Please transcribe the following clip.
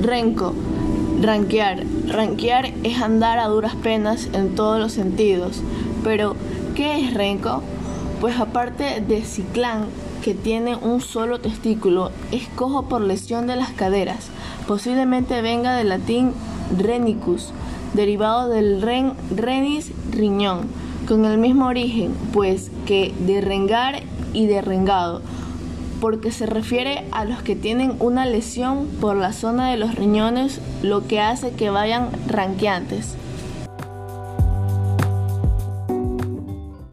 Renco. Ranquear. Ranquear es andar a duras penas en todos los sentidos. Pero, ¿qué es renco? Pues aparte de ciclán, que tiene un solo testículo, es cojo por lesión de las caderas. Posiblemente venga del latín renicus, derivado del ren, renis, riñón, con el mismo origen, pues que de rengar y de rengado porque se refiere a los que tienen una lesión por la zona de los riñones, lo que hace que vayan ranqueantes.